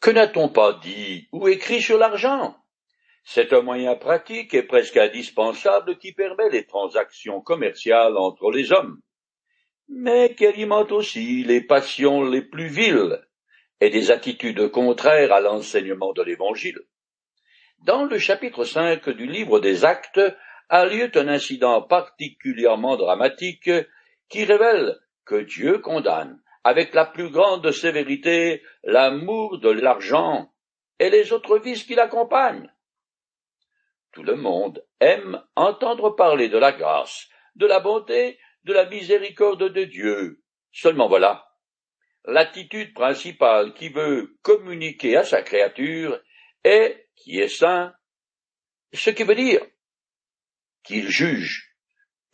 Que n'a-t-on pas dit ou écrit sur l'argent? C'est un moyen pratique et presque indispensable qui permet les transactions commerciales entre les hommes, mais qui alimente aussi les passions les plus viles et des attitudes contraires à l'enseignement de l'Évangile. Dans le chapitre 5 du livre des Actes a lieu un incident particulièrement dramatique qui révèle que Dieu condamne avec la plus grande sévérité l'amour de l'argent et les autres vices qui l'accompagnent. Tout le monde aime entendre parler de la grâce, de la bonté, de la miséricorde de Dieu. Seulement voilà, l'attitude principale qui veut communiquer à sa créature est qui est saint, ce qui veut dire qu'il juge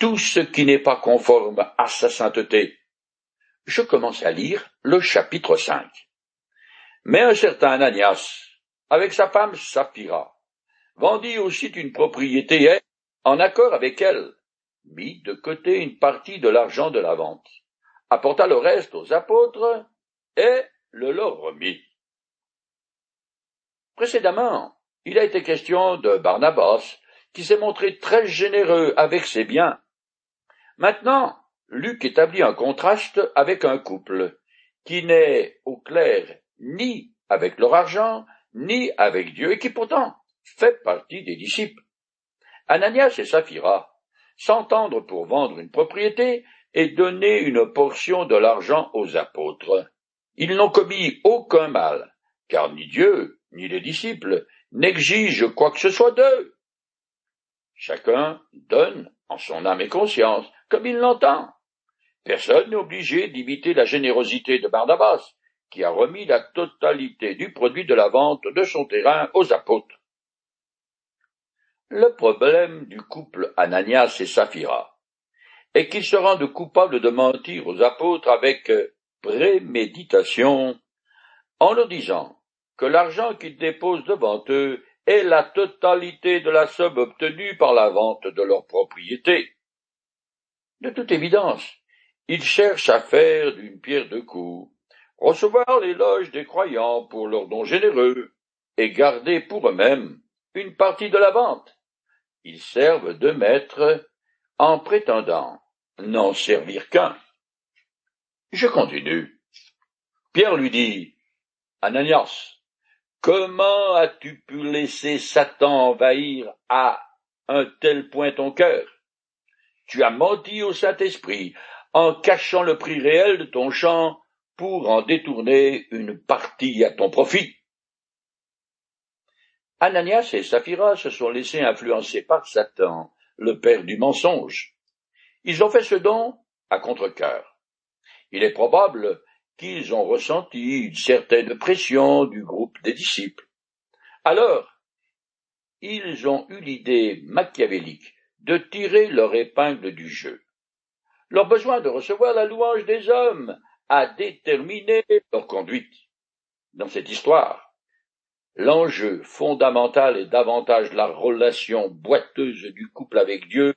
tout ce qui n'est pas conforme à sa sainteté. Je commence à lire le chapitre 5. Mais un certain Ananias, avec sa femme Saphira, vendit aussi une propriété et, en accord avec elle, mit de côté une partie de l'argent de la vente, apporta le reste aux apôtres et le leur remit. Précédemment, il a été question de Barnabas, qui s'est montré très généreux avec ses biens. Maintenant, Luc établit un contraste avec un couple, qui n'est au clair ni avec leur argent, ni avec Dieu, et qui pourtant fait partie des disciples. Ananias et Saphira s'entendent pour vendre une propriété et donner une portion de l'argent aux apôtres. Ils n'ont commis aucun mal, car ni Dieu, ni les disciples n'exigent quoi que ce soit d'eux. Chacun donne son âme et conscience, comme il l'entend. Personne n'est obligé d'imiter la générosité de Barnabas, qui a remis la totalité du produit de la vente de son terrain aux apôtres. Le problème du couple Ananias et Saphira est qu'ils se rendent coupables de mentir aux apôtres avec préméditation en leur disant que l'argent qu'ils déposent devant eux est la totalité de la somme obtenue par la vente de leur propriété. De toute évidence, ils cherchent à faire d'une pierre deux coups, recevoir l'éloge des croyants pour leurs dons généreux, et garder pour eux-mêmes une partie de la vente. Ils servent de maître en prétendant n'en servir qu'un. Je continue. Pierre lui dit, Ananias, comment as-tu pu laisser Satan envahir à un tel point ton cœur? Tu as menti au Saint-Esprit en cachant le prix réel de ton champ pour en détourner une partie à ton profit. Ananias et Saphira se sont laissés influencer par Satan, le père du mensonge. Ils ont fait ce don à contre-cœur. Il est probable qu'ils ont ressenti une certaine pression du groupe des disciples. Alors, ils ont eu l'idée machiavélique de tirer leur épingle du jeu. Leur besoin de recevoir la louange des hommes a déterminé leur conduite. Dans cette histoire, l'enjeu fondamental est davantage la relation boiteuse du couple avec Dieu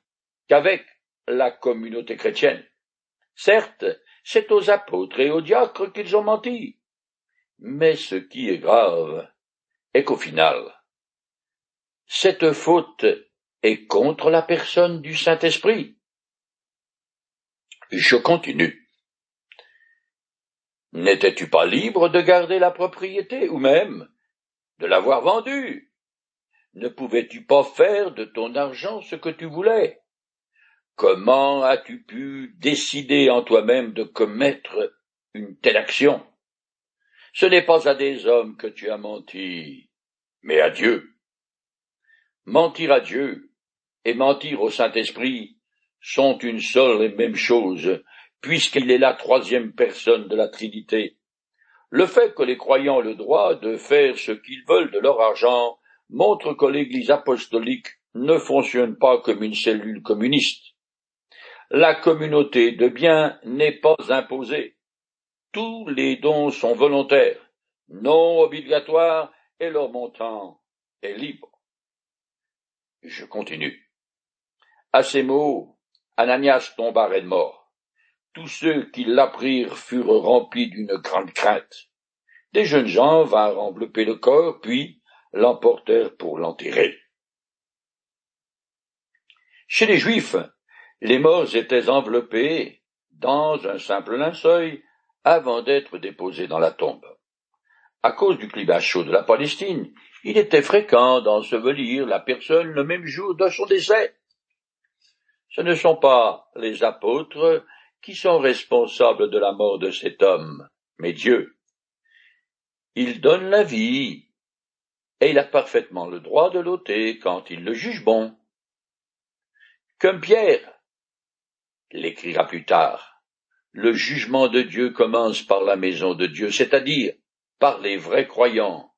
qu'avec la communauté chrétienne. Certes, c'est aux apôtres et aux diacres qu'ils ont menti. Mais ce qui est grave est qu'au final, cette faute est contre la personne du Saint-Esprit. Je continue. N'étais-tu pas libre de garder la propriété, ou même de l'avoir vendue? Ne pouvais-tu pas faire de ton argent ce que tu voulais? Comment as-tu pu décider en toi-même de commettre une telle action? Ce n'est pas à des hommes que tu as menti, mais à Dieu. Mentir à Dieu et mentir au Saint-Esprit sont une seule et même chose, puisqu'il est la troisième personne de la Trinité. Le fait que les croyants ont le droit de faire ce qu'ils veulent de leur argent montre que l'Église apostolique ne fonctionne pas comme une cellule communiste. La communauté de biens n'est pas imposée. Tous les dons sont volontaires, non obligatoires, et leur montant est libre. Je continue. À ces mots, Ananias tomba raide mort. Tous ceux qui l'apprirent furent remplis d'une grande crainte. des jeunes gens vinrent envelopper le corps, puis l'emportèrent pour l'enterrer. Chez les Juifs, les morts étaient enveloppés dans un simple linceul avant d'être déposés dans la tombe. À cause du climat chaud de la Palestine, il était fréquent d'ensevelir la personne le même jour de son décès. Ce ne sont pas les apôtres qui sont responsables de la mort de cet homme, mais Dieu. Il donne la vie, et il a parfaitement le droit de l'ôter quand il le juge bon. Comme Pierre l'écrira plus tard, le jugement de Dieu commence par la maison de Dieu, c'est-à-dire par les vrais croyants,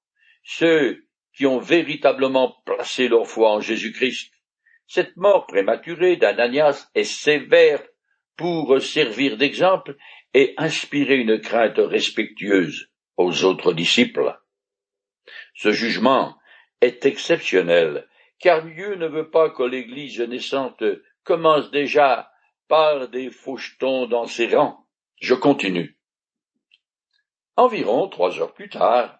ceux qui ont véritablement placé leur foi en Jésus-Christ. Cette mort prématurée d'Ananias est sévère pour servir d'exemple et inspirer une crainte respectueuse aux autres disciples. Ce jugement est exceptionnel, car Dieu ne veut pas que l'Église naissante commence déjà par des fauchetons dans ses rangs. Je continue. Environ trois heures plus tard,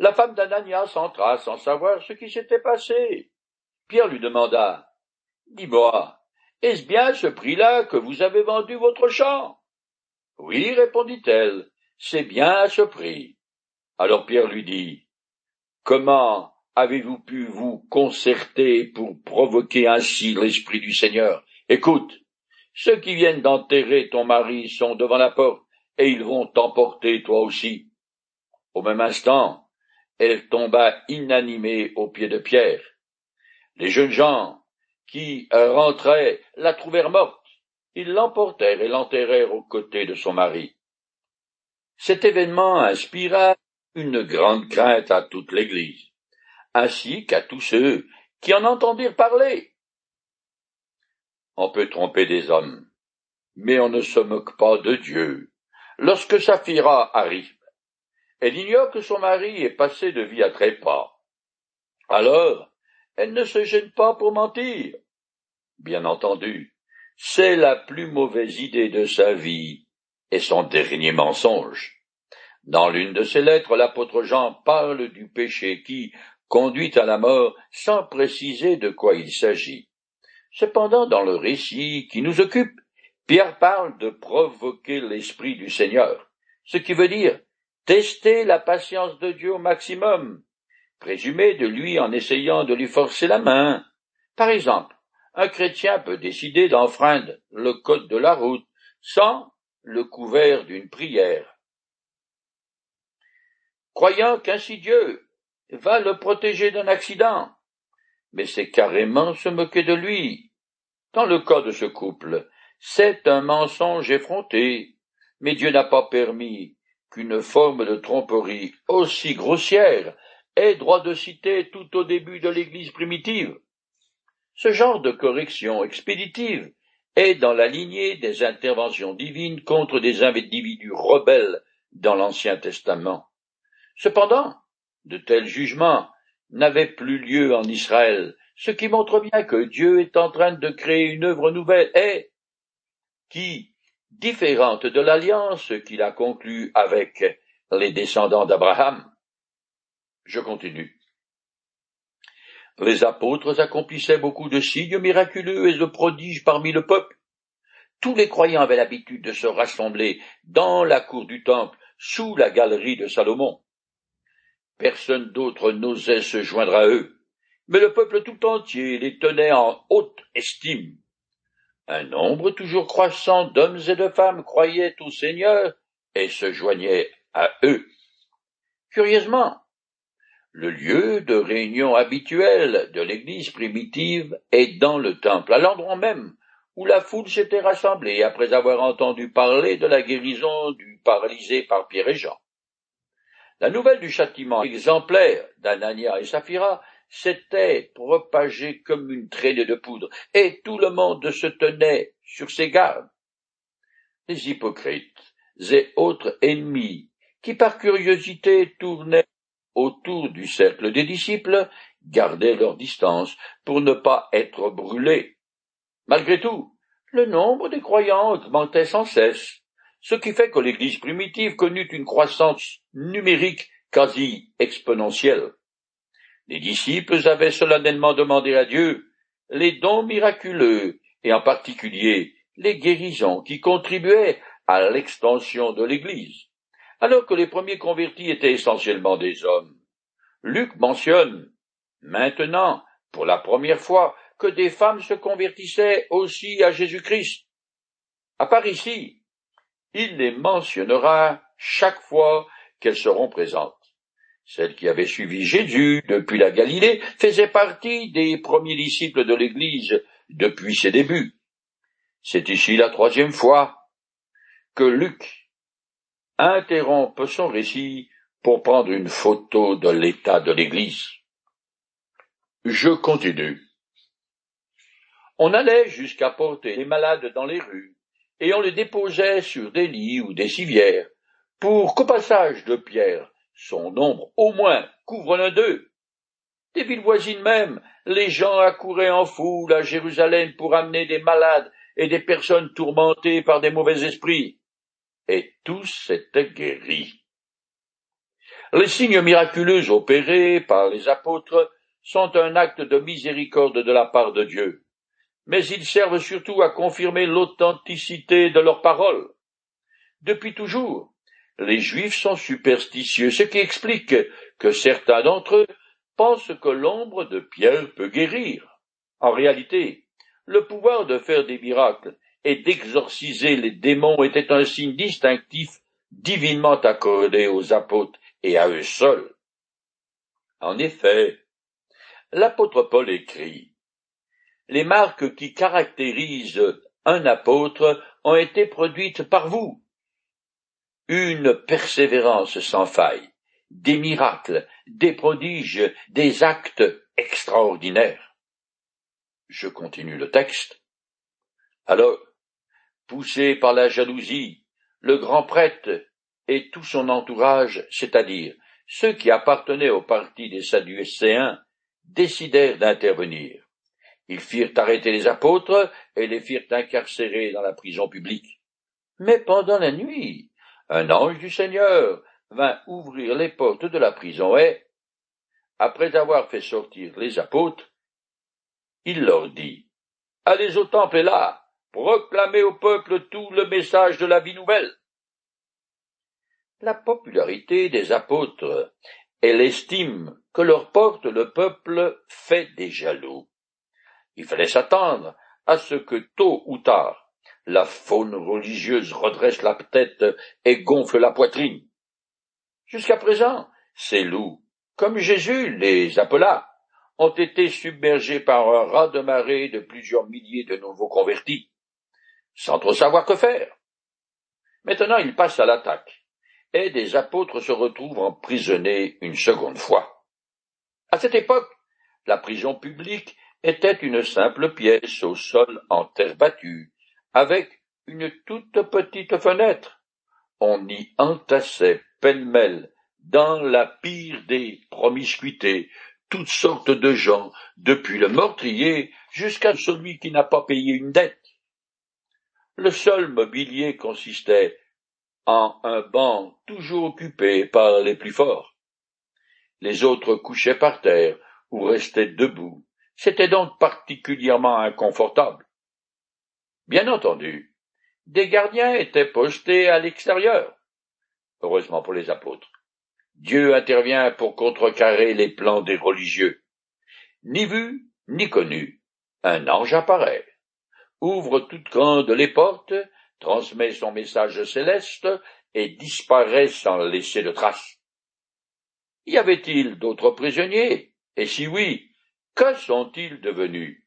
la femme d'Ananias entra sans savoir ce qui s'était passé. Pierre lui demanda Dis-moi, est-ce bien ce prix-là que vous avez vendu votre champ? Oui, répondit-elle, c'est bien à ce prix. Alors Pierre lui dit Comment avez-vous pu vous concerter pour provoquer ainsi l'Esprit du Seigneur? Écoute, ceux qui viennent d'enterrer ton mari sont devant la porte, et ils vont t'emporter toi aussi. Au même instant, elle tomba inanimée aux pieds de Pierre. Les jeunes gens qui rentraient la trouvèrent morte. Ils l'emportèrent et l'enterrèrent aux côtés de son mari. Cet événement inspira une grande crainte à toute l'Église, ainsi qu'à tous ceux qui en entendirent parler. On peut tromper des hommes, mais on ne se moque pas de Dieu. Lorsque Saphira arrive, elle ignore que son mari est passé de vie à trépas. Alors, elle ne se gêne pas pour mentir. Bien entendu, c'est la plus mauvaise idée de sa vie et son dernier mensonge. Dans l'une de ses lettres, l'apôtre Jean parle du péché qui conduit à la mort sans préciser de quoi il s'agit. Cependant, dans le récit qui nous occupe, Pierre parle de provoquer l'Esprit du Seigneur, ce qui veut dire tester la patience de Dieu au maximum, présumer de lui en essayant de lui forcer la main. Par exemple, un chrétien peut décider d'enfreindre le code de la route sans le couvert d'une prière. Croyant qu'ainsi Dieu va le protéger d'un accident, mais c'est carrément se moquer de lui. Dans le cas de ce couple, c'est un mensonge effronté, mais Dieu n'a pas permis qu'une forme de tromperie aussi grossière ait droit de citer tout au début de l'Église primitive. Ce genre de correction expéditive est dans la lignée des interventions divines contre des individus rebelles dans l'Ancien Testament. Cependant, de tels jugements n'avaient plus lieu en Israël, ce qui montre bien que Dieu est en train de créer une œuvre nouvelle et, qui, différente de l'alliance qu'il a conclue avec les descendants d'Abraham. Je continue. Les apôtres accomplissaient beaucoup de signes miraculeux et de prodiges parmi le peuple. Tous les croyants avaient l'habitude de se rassembler dans la cour du temple, sous la galerie de Salomon. Personne d'autre n'osait se joindre à eux, mais le peuple tout entier les tenait en haute estime. Un nombre toujours croissant d'hommes et de femmes croyaient au Seigneur et se joignaient à eux. Curieusement, le lieu de réunion habituel de l'Église primitive est dans le temple, à l'endroit même où la foule s'était rassemblée après avoir entendu parler de la guérison du paralysé par Pierre et Jean. La nouvelle du châtiment exemplaire d'Anania et Saphira s'était propagé comme une traînée de poudre, et tout le monde se tenait sur ses gardes. Les hypocrites et autres ennemis, qui par curiosité tournaient autour du cercle des disciples, gardaient leur distance pour ne pas être brûlés. Malgré tout, le nombre des croyants augmentait sans cesse, ce qui fait que l'Église primitive connut une croissance numérique quasi exponentielle. Les disciples avaient solennellement demandé à Dieu les dons miraculeux, et en particulier les guérisons qui contribuaient à l'extension de l'Église, alors que les premiers convertis étaient essentiellement des hommes. Luc mentionne maintenant, pour la première fois, que des femmes se convertissaient aussi à Jésus-Christ. À part ici, il les mentionnera chaque fois qu'elles seront présentes. Celles qui avaient suivi Jésus depuis la Galilée faisaient partie des premiers disciples de l'Église depuis ses débuts. C'est ici la troisième fois que Luc interrompt son récit pour prendre une photo de l'état de l'Église. Je continue. On allait jusqu'à porter les malades dans les rues, et on les déposait sur des lits ou des civières, pour qu'au passage de Pierre, son nombre au moins couvre l'un d'eux. Des villes voisines même, les gens accouraient en foule à Jérusalem pour amener des malades et des personnes tourmentées par des mauvais esprits. Et tous étaient guéris. Les signes miraculeux opérés par les apôtres sont un acte de miséricorde de la part de Dieu, mais ils servent surtout à confirmer l'authenticité de leurs paroles. Depuis toujours, les Juifs sont superstitieux, ce qui explique que certains d'entre eux pensent que l'ombre de Pierre peut guérir. En réalité, le pouvoir de faire des miracles et d'exorciser les démons était un signe distinctif divinement accordé aux apôtres et à eux seuls. En effet, l'apôtre Paul écrit Les marques qui caractérisent un apôtre ont été produites par vous, une persévérance sans faille, des miracles, des prodiges, des actes extraordinaires. Je continue le texte. Alors, poussé par la jalousie, le grand prêtre et tout son entourage, c'est-à-dire ceux qui appartenaient au parti des Sadducéens, décidèrent d'intervenir. Ils firent arrêter les apôtres et les firent incarcérer dans la prison publique. Mais pendant la nuit, un ange du Seigneur vint ouvrir les portes de la prison et, après avoir fait sortir les apôtres, il leur dit, Allez au temple et là, proclamez au peuple tout le message de la vie nouvelle. La popularité des apôtres et l'estime que leur porte le peuple fait des jaloux. Il fallait s'attendre à ce que tôt ou tard la faune religieuse redresse la tête et gonfle la poitrine. Jusqu'à présent, ces loups, comme Jésus les appela, ont été submergés par un raz de marée de plusieurs milliers de nouveaux convertis, sans trop savoir que faire. Maintenant ils passent à l'attaque, et des apôtres se retrouvent emprisonnés une seconde fois. À cette époque, la prison publique était une simple pièce au sol en terre battue, avec une toute petite fenêtre. On y entassait pêle-mêle, dans la pire des promiscuités, toutes sortes de gens, depuis le meurtrier jusqu'à celui qui n'a pas payé une dette. Le seul mobilier consistait en un banc toujours occupé par les plus forts. Les autres couchaient par terre ou restaient debout. C'était donc particulièrement inconfortable. Bien entendu, des gardiens étaient postés à l'extérieur. Heureusement pour les apôtres. Dieu intervient pour contrecarrer les plans des religieux. Ni vu, ni connu, un ange apparaît, ouvre toutes grandes les portes, transmet son message céleste et disparaît sans laisser de traces. Y avait-il d'autres prisonniers? Et si oui, que sont-ils devenus?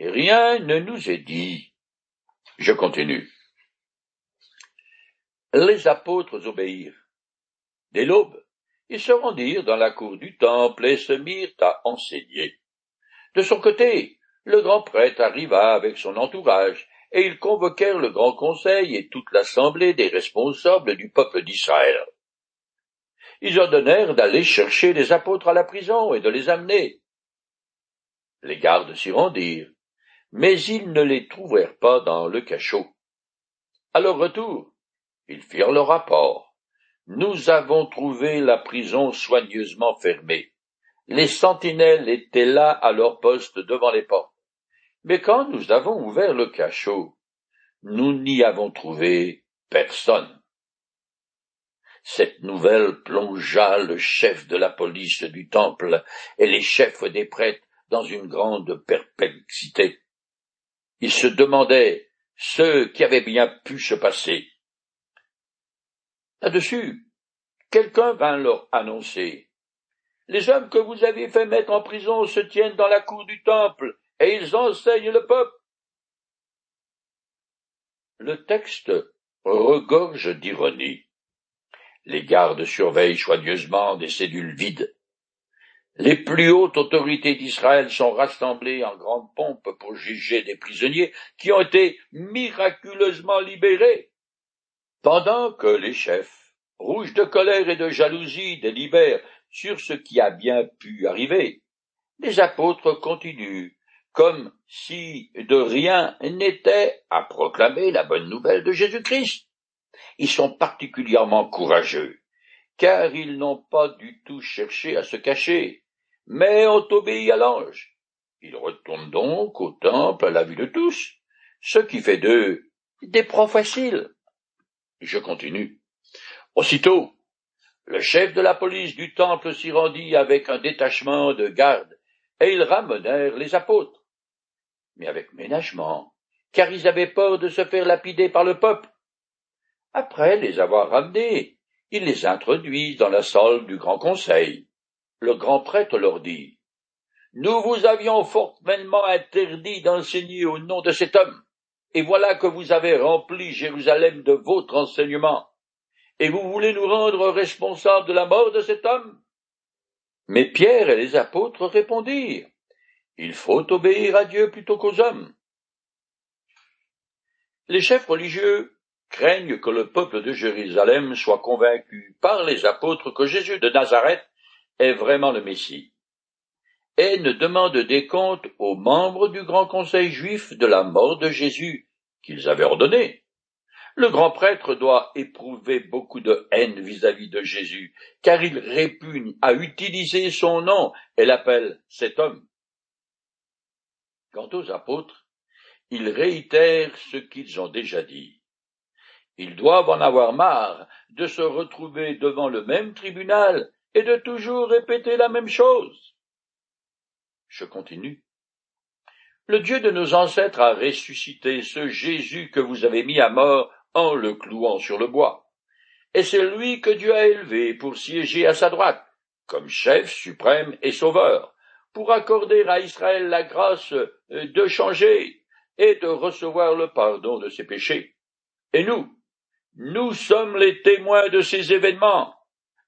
Rien ne nous est dit. Je continue. Les apôtres obéirent. Dès l'aube, ils se rendirent dans la cour du temple et se mirent à enseigner. De son côté, le grand prêtre arriva avec son entourage, et ils convoquèrent le grand conseil et toute l'assemblée des responsables du peuple d'Israël. Ils ordonnèrent d'aller chercher les apôtres à la prison et de les amener. Les gardes s'y rendirent, mais ils ne les trouvèrent pas dans le cachot. À leur retour, ils firent le rapport. nous avons trouvé la prison soigneusement fermée. Les sentinelles étaient là à leur poste devant les portes. Mais quand nous avons ouvert le cachot, nous n'y avons trouvé personne. Cette nouvelle plongea le chef de la police du temple et les chefs des prêtres dans une grande perplexité. Ils se demandaient ce qui avait bien pu se passer. Là-dessus, quelqu'un vint leur annoncer. Les hommes que vous avez fait mettre en prison se tiennent dans la cour du temple, et ils enseignent le peuple. Le texte regorge d'ironie. Les gardes surveillent soigneusement des cellules vides. Les plus hautes autorités d'Israël sont rassemblées en grande pompe pour juger des prisonniers qui ont été miraculeusement libérés. Pendant que les chefs, rouges de colère et de jalousie, délibèrent sur ce qui a bien pu arriver, les apôtres continuent, comme si de rien n'était, à proclamer la bonne nouvelle de Jésus-Christ. Ils sont particulièrement courageux, car ils n'ont pas du tout cherché à se cacher, mais ont obéi à l'ange. Ils retournent donc au temple à la vue de tous, ce qui fait d'eux des profs faciles. Je continue. Aussitôt, le chef de la police du temple s'y rendit avec un détachement de gardes, et ils ramenèrent les apôtres. Mais avec ménagement, car ils avaient peur de se faire lapider par le peuple. Après les avoir ramenés, ils les introduisent dans la salle du grand conseil. Le grand prêtre leur dit, Nous vous avions formellement interdit d'enseigner au nom de cet homme et voilà que vous avez rempli Jérusalem de votre enseignement, et vous voulez nous rendre responsables de la mort de cet homme? Mais Pierre et les apôtres répondirent, Il faut obéir à Dieu plutôt qu'aux hommes. Les chefs religieux craignent que le peuple de Jérusalem soit convaincu par les apôtres que Jésus de Nazareth est vraiment le Messie et ne demandent des comptes aux membres du grand conseil juif de la mort de Jésus qu'ils avaient ordonné. Le grand prêtre doit éprouver beaucoup de haine vis-à-vis de Jésus, car il répugne à utiliser son nom et l'appelle cet homme. Quant aux apôtres, ils réitèrent ce qu'ils ont déjà dit. Ils doivent en avoir marre de se retrouver devant le même tribunal et de toujours répéter la même chose. Je continue. Le Dieu de nos ancêtres a ressuscité ce Jésus que vous avez mis à mort en le clouant sur le bois. Et c'est lui que Dieu a élevé pour siéger à sa droite, comme chef suprême et sauveur, pour accorder à Israël la grâce euh, de changer et de recevoir le pardon de ses péchés. Et nous, nous sommes les témoins de ces événements,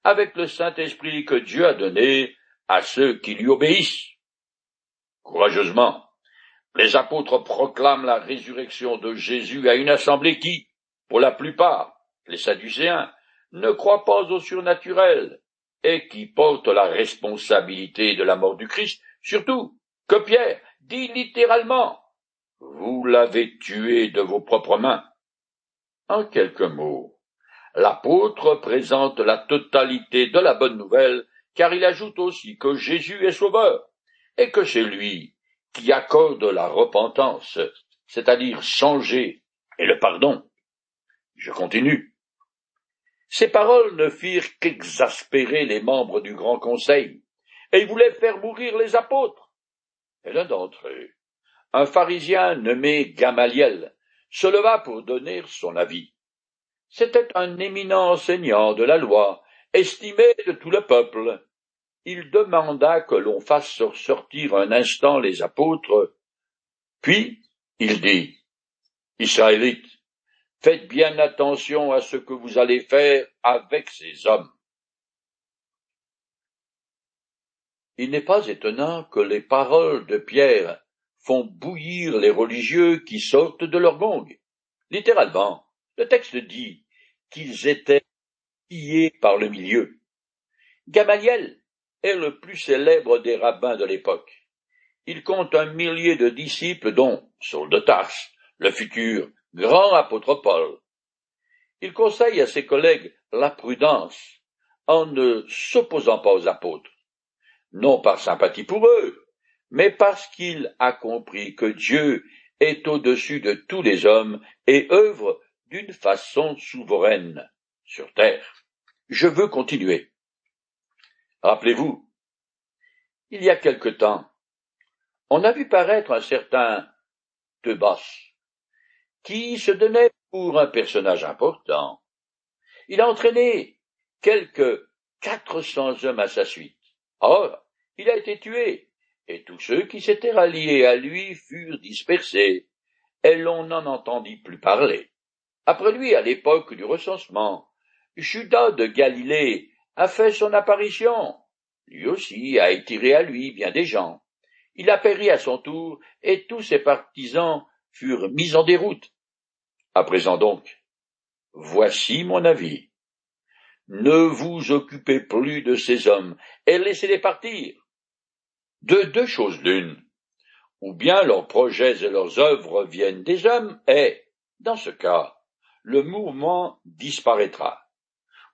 avec le Saint-Esprit que Dieu a donné à ceux qui lui obéissent. Courageusement, les apôtres proclament la résurrection de Jésus à une assemblée qui, pour la plupart, les Sadducéens, ne croient pas au surnaturel et qui porte la responsabilité de la mort du Christ, surtout que Pierre dit littéralement Vous l'avez tué de vos propres mains. En quelques mots, l'apôtre présente la totalité de la bonne nouvelle, car il ajoute aussi que Jésus est sauveur, et que c'est lui qui accorde la repentance, c'est-à-dire changer, et le pardon. Je continue. Ces paroles ne firent qu'exaspérer les membres du grand conseil, et ils voulaient faire mourir les apôtres. Et l'un d'entre eux, un pharisien nommé Gamaliel, se leva pour donner son avis. C'était un éminent enseignant de la loi, estimé de tout le peuple, il demanda que l'on fasse sortir un instant les apôtres, puis il dit, Israélites, faites bien attention à ce que vous allez faire avec ces hommes. Il n'est pas étonnant que les paroles de Pierre font bouillir les religieux qui sortent de leur gong. Littéralement, le texte dit qu'ils étaient pillés par le milieu. Gamaliel, est le plus célèbre des rabbins de l'époque. Il compte un millier de disciples dont Saul de Tarse, le futur grand apôtre Paul. il conseille à ses collègues la prudence en ne s'opposant pas aux apôtres, non par sympathie pour eux, mais parce qu'il a compris que Dieu est au-dessus de tous les hommes et œuvre d'une façon souveraine sur terre. Je veux continuer. Rappelez-vous, il y a quelque temps, on a vu paraître un certain Tebas, qui se donnait pour un personnage important. Il a entraîné quelques quatre cents hommes à sa suite. Or, il a été tué, et tous ceux qui s'étaient ralliés à lui furent dispersés, et l'on n'en entendit plus parler. Après lui, à l'époque du recensement, Judas de Galilée a fait son apparition. Lui aussi a étiré à lui bien des gens. Il a péri à son tour, et tous ses partisans furent mis en déroute. À présent donc, voici mon avis. Ne vous occupez plus de ces hommes, et laissez-les partir. De deux choses l'une. Ou bien leurs projets et leurs œuvres viennent des hommes, et, dans ce cas, le mouvement disparaîtra.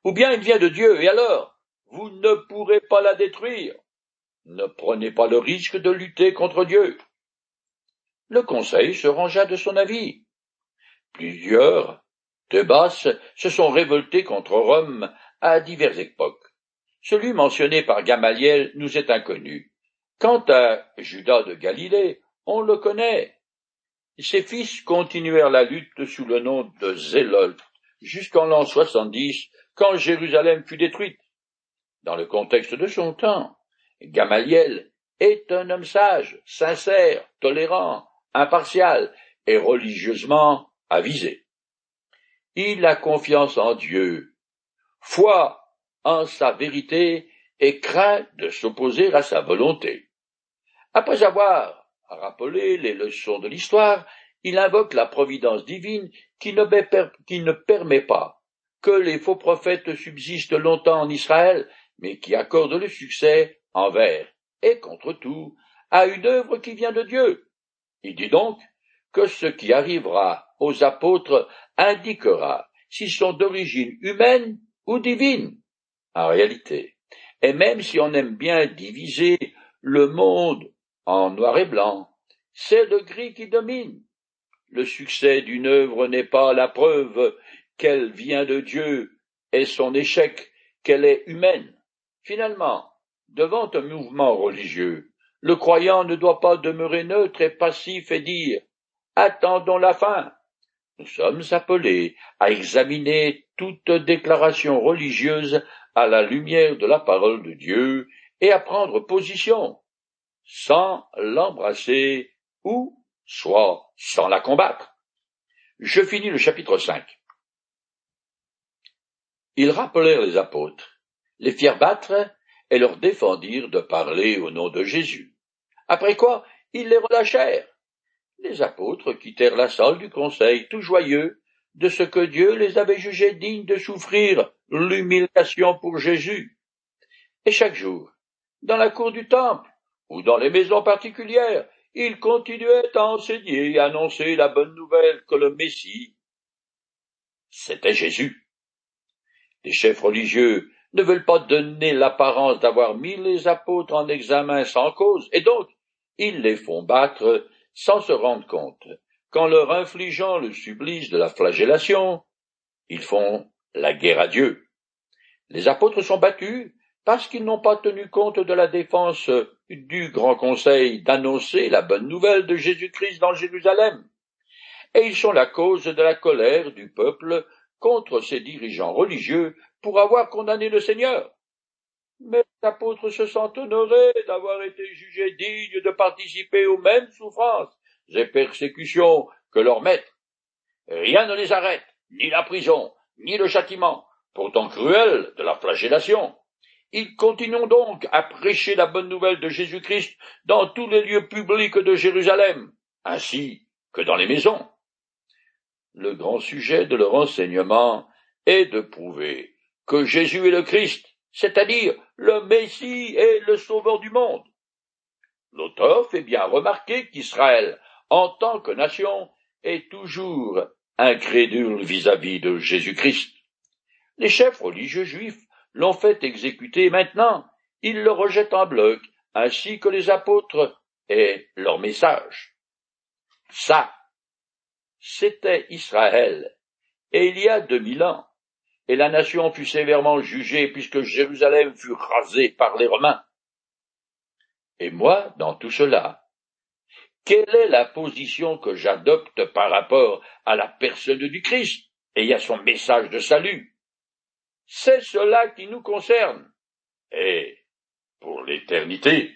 Ou bien il vient de Dieu, et alors, vous ne pourrez pas la détruire. Ne prenez pas le risque de lutter contre Dieu. Le conseil se rangea de son avis. Plusieurs Tebas se sont révoltés contre Rome à diverses époques. Celui mentionné par Gamaliel nous est inconnu. Quant à Judas de Galilée, on le connaît. Ses fils continuèrent la lutte sous le nom de Zélotes jusqu'en l'an 70, quand Jérusalem fut détruite. Dans le contexte de son temps, Gamaliel est un homme sage, sincère, tolérant, impartial et religieusement avisé. Il a confiance en Dieu, foi en sa vérité et craint de s'opposer à sa volonté. Après avoir rappelé les leçons de l'histoire, il invoque la providence divine qui ne, qui ne permet pas que les faux prophètes subsistent longtemps en Israël, mais qui accorde le succès envers et contre tout à une œuvre qui vient de Dieu. Il dit donc que ce qui arrivera aux apôtres indiquera s'ils sont d'origine humaine ou divine, en réalité. Et même si on aime bien diviser le monde en noir et blanc, c'est le gris qui domine. Le succès d'une œuvre n'est pas la preuve qu'elle vient de Dieu et son échec qu'elle est humaine. Finalement, devant un mouvement religieux, le croyant ne doit pas demeurer neutre et passif et dire Attendons la fin. Nous sommes appelés à examiner toute déclaration religieuse à la lumière de la parole de Dieu et à prendre position, sans l'embrasser ou soit sans la combattre. Je finis le chapitre 5. Ils rappelèrent les apôtres, les firent battre et leur défendirent de parler au nom de Jésus. Après quoi, ils les relâchèrent. Les apôtres quittèrent la salle du conseil tout joyeux de ce que Dieu les avait jugés dignes de souffrir l'humiliation pour Jésus. Et chaque jour, dans la cour du temple, ou dans les maisons particulières, ils continuaient à enseigner et annoncer la bonne nouvelle que le Messie, c'était Jésus. Les chefs religieux ne veulent pas donner l'apparence d'avoir mis les apôtres en examen sans cause, et donc ils les font battre sans se rendre compte qu'en leur infligeant le supplice de la flagellation, ils font la guerre à Dieu. Les apôtres sont battus parce qu'ils n'ont pas tenu compte de la défense du grand conseil d'annoncer la bonne nouvelle de Jésus-Christ dans Jérusalem. Et ils sont la cause de la colère du peuple contre ses dirigeants religieux pour avoir condamné le Seigneur. Mais les apôtres se sentent honorés d'avoir été jugés dignes de participer aux mêmes souffrances et persécutions que leurs maîtres. Rien ne les arrête, ni la prison, ni le châtiment, pourtant cruel de la flagellation. Ils continuent donc à prêcher la bonne nouvelle de Jésus-Christ dans tous les lieux publics de Jérusalem, ainsi que dans les maisons. Le grand sujet de leur enseignement est de prouver que Jésus est le Christ, c'est-à-dire le Messie et le Sauveur du monde. L'auteur fait bien remarquer qu'Israël, en tant que nation, est toujours incrédule vis-à-vis de Jésus-Christ. Les chefs religieux juifs l'ont fait exécuter maintenant. Ils le rejettent en bloc, ainsi que les apôtres et leur message. Ça, c'était Israël, et il y a deux mille ans, et la nation fut sévèrement jugée puisque Jérusalem fut rasée par les Romains. Et moi, dans tout cela, quelle est la position que j'adopte par rapport à la personne du Christ et à son message de salut? C'est cela qui nous concerne. Et pour l'éternité,